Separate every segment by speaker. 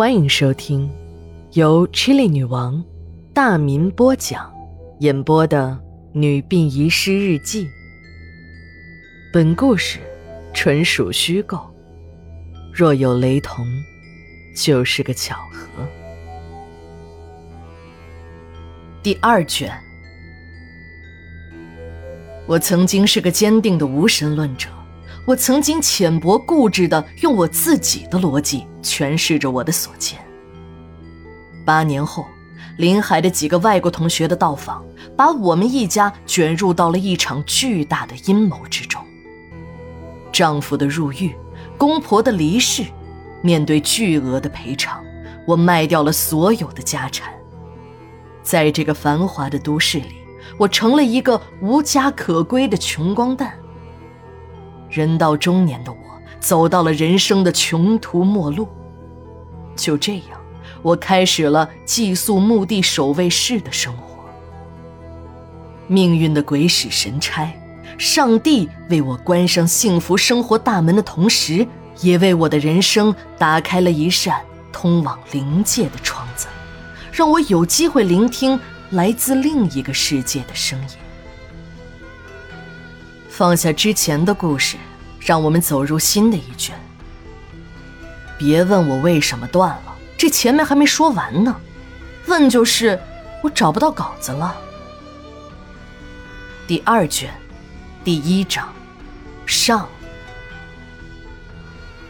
Speaker 1: 欢迎收听由 Chili 女王大民播讲、演播的《女病遗失日记》。本故事纯属虚构，若有雷同，就是个巧合。第二卷，我曾经是个坚定的无神论者。我曾经浅薄固执的用我自己的逻辑诠释着我的所见。八年后，临海的几个外国同学的到访，把我们一家卷入到了一场巨大的阴谋之中。丈夫的入狱，公婆的离世，面对巨额的赔偿，我卖掉了所有的家产。在这个繁华的都市里，我成了一个无家可归的穷光蛋。人到中年的我，走到了人生的穷途末路。就这样，我开始了寄宿墓地守卫室的生活。命运的鬼使神差，上帝为我关上幸福生活大门的同时，也为我的人生打开了一扇通往灵界的窗子，让我有机会聆听来自另一个世界的声音。放下之前的故事，让我们走入新的一卷。别问我为什么断了，这前面还没说完呢。问就是我找不到稿子了。第二卷，第一章，上。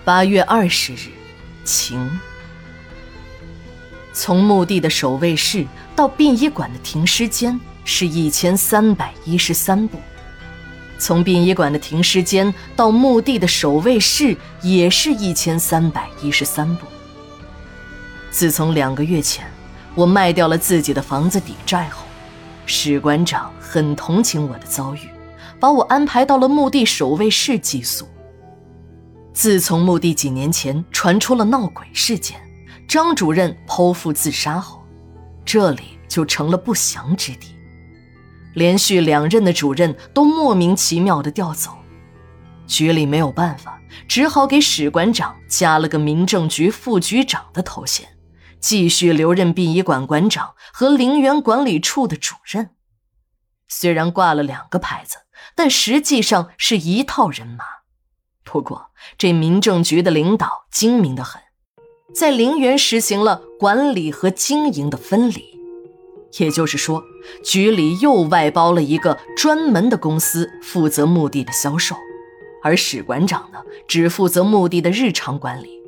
Speaker 1: 八月二十日，晴。从墓地的守卫室到殡仪馆的停尸间是一千三百一十三步。从殡仪馆的停尸间到墓地的守卫室，也是一千三百一十三步。自从两个月前我卖掉了自己的房子抵债后，史馆长很同情我的遭遇，把我安排到了墓地守卫室寄宿。自从墓地几年前传出了闹鬼事件，张主任剖腹自杀后，这里就成了不祥之地。连续两任的主任都莫名其妙的调走，局里没有办法，只好给史馆长加了个民政局副局长的头衔，继续留任殡仪馆馆长和陵园管理处的主任。虽然挂了两个牌子，但实际上是一套人马。不过这民政局的领导精明的很，在陵园实行了管理和经营的分离。也就是说，局里又外包了一个专门的公司负责墓地的销售，而史馆长呢，只负责墓地的日常管理。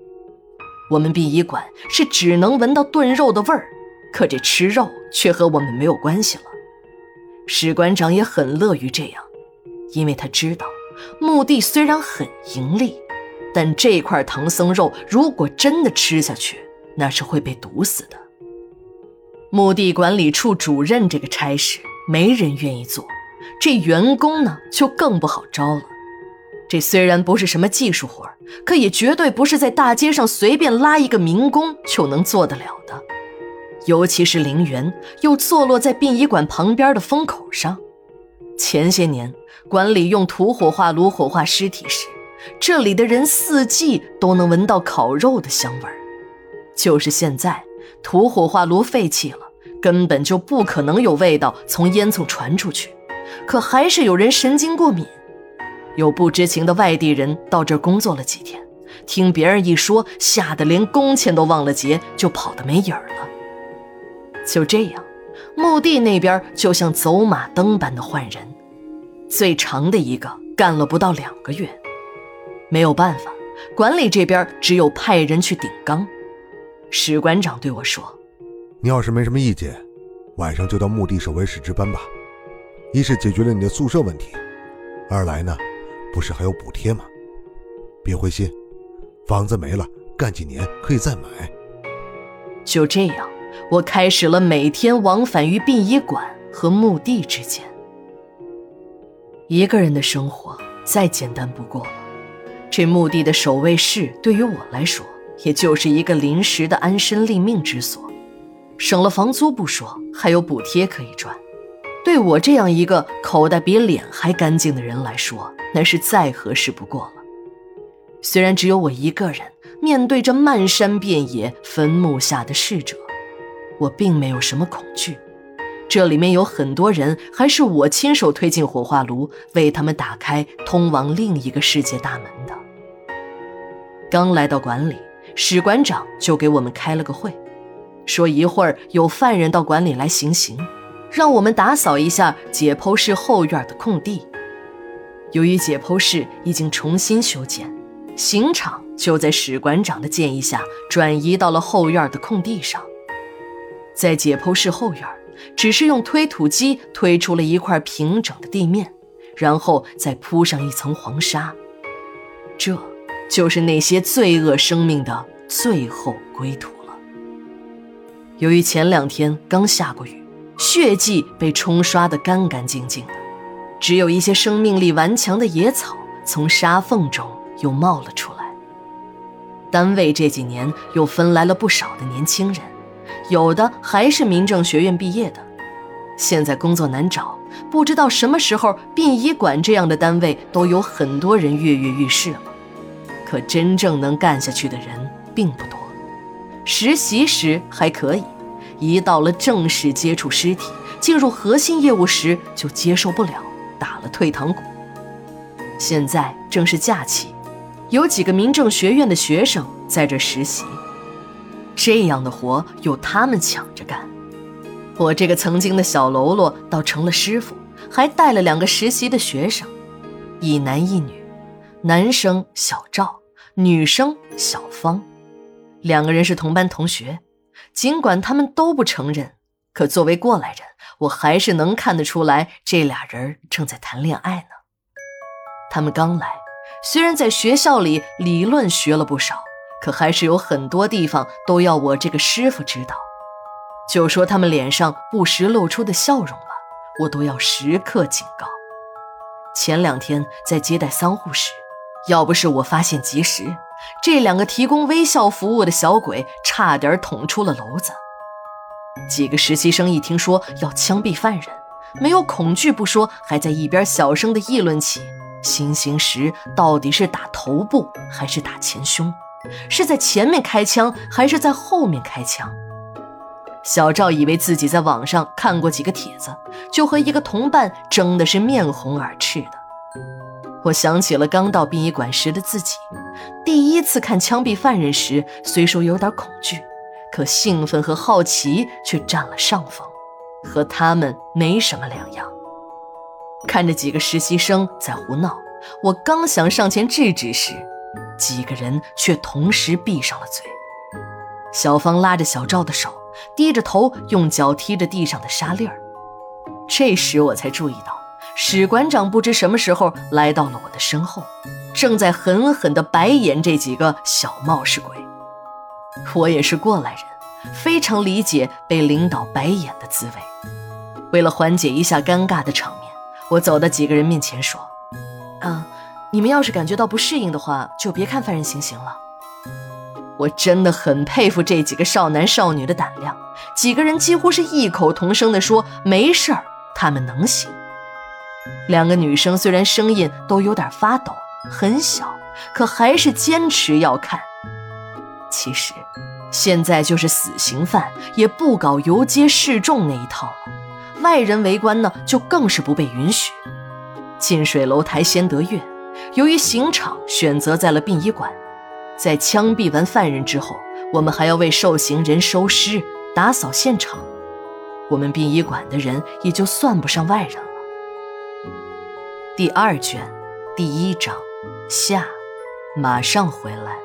Speaker 1: 我们殡仪馆是只能闻到炖肉的味儿，可这吃肉却和我们没有关系了。史馆长也很乐于这样，因为他知道，墓地虽然很盈利，但这块唐僧肉如果真的吃下去，那是会被毒死的。墓地管理处主任这个差事没人愿意做，这员工呢就更不好招了。这虽然不是什么技术活可也绝对不是在大街上随便拉一个民工就能做得了的。尤其是陵园又坐落在殡仪馆旁边的风口上，前些年管理用土火化炉火化尸体时，这里的人四季都能闻到烤肉的香味儿。就是现在。土火化炉废弃了，根本就不可能有味道从烟囱传出去，可还是有人神经过敏。有不知情的外地人到这儿工作了几天，听别人一说，吓得连工钱都忘了结，就跑得没影儿了。就这样，墓地那边就像走马灯般的换人，最长的一个干了不到两个月。没有办法，管理这边只有派人去顶缸。史馆长对我说：“
Speaker 2: 你要是没什么意见，晚上就到墓地守卫室值班吧。一是解决了你的宿舍问题，二来呢，不是还有补贴吗？别灰心，房子没了，干几年可以再买。”
Speaker 1: 就这样，我开始了每天往返于殡仪馆和墓地之间。一个人的生活再简单不过了，这墓地的守卫室对于我来说。也就是一个临时的安身立命之所，省了房租不说，还有补贴可以赚。对我这样一个口袋比脸还干净的人来说，那是再合适不过了。虽然只有我一个人，面对着漫山遍野坟墓下的逝者，我并没有什么恐惧。这里面有很多人，还是我亲手推进火化炉，为他们打开通往另一个世界大门的。刚来到馆里，史馆长就给我们开了个会，说一会儿有犯人到馆里来行刑，让我们打扫一下解剖室后院的空地。由于解剖室已经重新修建，刑场就在史馆长的建议下转移到了后院的空地上。在解剖室后院。只是用推土机推出了一块平整的地面，然后再铺上一层黄沙，这就是那些罪恶生命的最后归途。由于前两天刚下过雨，血迹被冲刷得干干净净的，只有一些生命力顽强的野草从沙缝中又冒了出来。单位这几年又分来了不少的年轻人。有的还是民政学院毕业的，现在工作难找，不知道什么时候殡仪馆这样的单位都有很多人跃跃欲试了。可真正能干下去的人并不多。实习时还可以，一到了正式接触尸体、进入核心业务时就接受不了，打了退堂鼓。现在正是假期，有几个民政学院的学生在这实习。这样的活由他们抢着干，我这个曾经的小喽啰倒成了师傅，还带了两个实习的学生，一男一女，男生小赵，女生小芳，两个人是同班同学。尽管他们都不承认，可作为过来人，我还是能看得出来，这俩人正在谈恋爱呢。他们刚来，虽然在学校里理论学了不少。可还是有很多地方都要我这个师傅知道，就说他们脸上不时露出的笑容吧，我都要时刻警告。前两天在接待丧户时，要不是我发现及时，这两个提供微笑服务的小鬼差点捅出了篓子。几个实习生一听说要枪毙犯人，没有恐惧不说，还在一边小声的议论起行刑时到底是打头部还是打前胸。是在前面开枪还是在后面开枪？小赵以为自己在网上看过几个帖子，就和一个同伴争的是面红耳赤的。我想起了刚到殡仪馆时的自己，第一次看枪毙犯人时，虽说有点恐惧，可兴奋和好奇却占了上风，和他们没什么两样。看着几个实习生在胡闹，我刚想上前制止时。几个人却同时闭上了嘴。小芳拉着小赵的手，低着头用脚踢着地上的沙粒儿。这时我才注意到，史馆长不知什么时候来到了我的身后，正在狠狠地白眼这几个小冒失鬼。我也是过来人，非常理解被领导白眼的滋味。为了缓解一下尴尬的场面，我走到几个人面前说：“啊。”你们要是感觉到不适应的话，就别看犯人行刑了。我真的很佩服这几个少男少女的胆量，几个人几乎是异口同声地说：“没事儿，他们能行。”两个女生虽然声音都有点发抖，很小，可还是坚持要看。其实，现在就是死刑犯也不搞游街示众那一套了，外人围观呢，就更是不被允许。近水楼台先得月。由于刑场选择在了殡仪馆，在枪毙完犯人之后，我们还要为受刑人收尸、打扫现场。我们殡仪馆的人也就算不上外人了。第二卷，第一章，下，马上回来。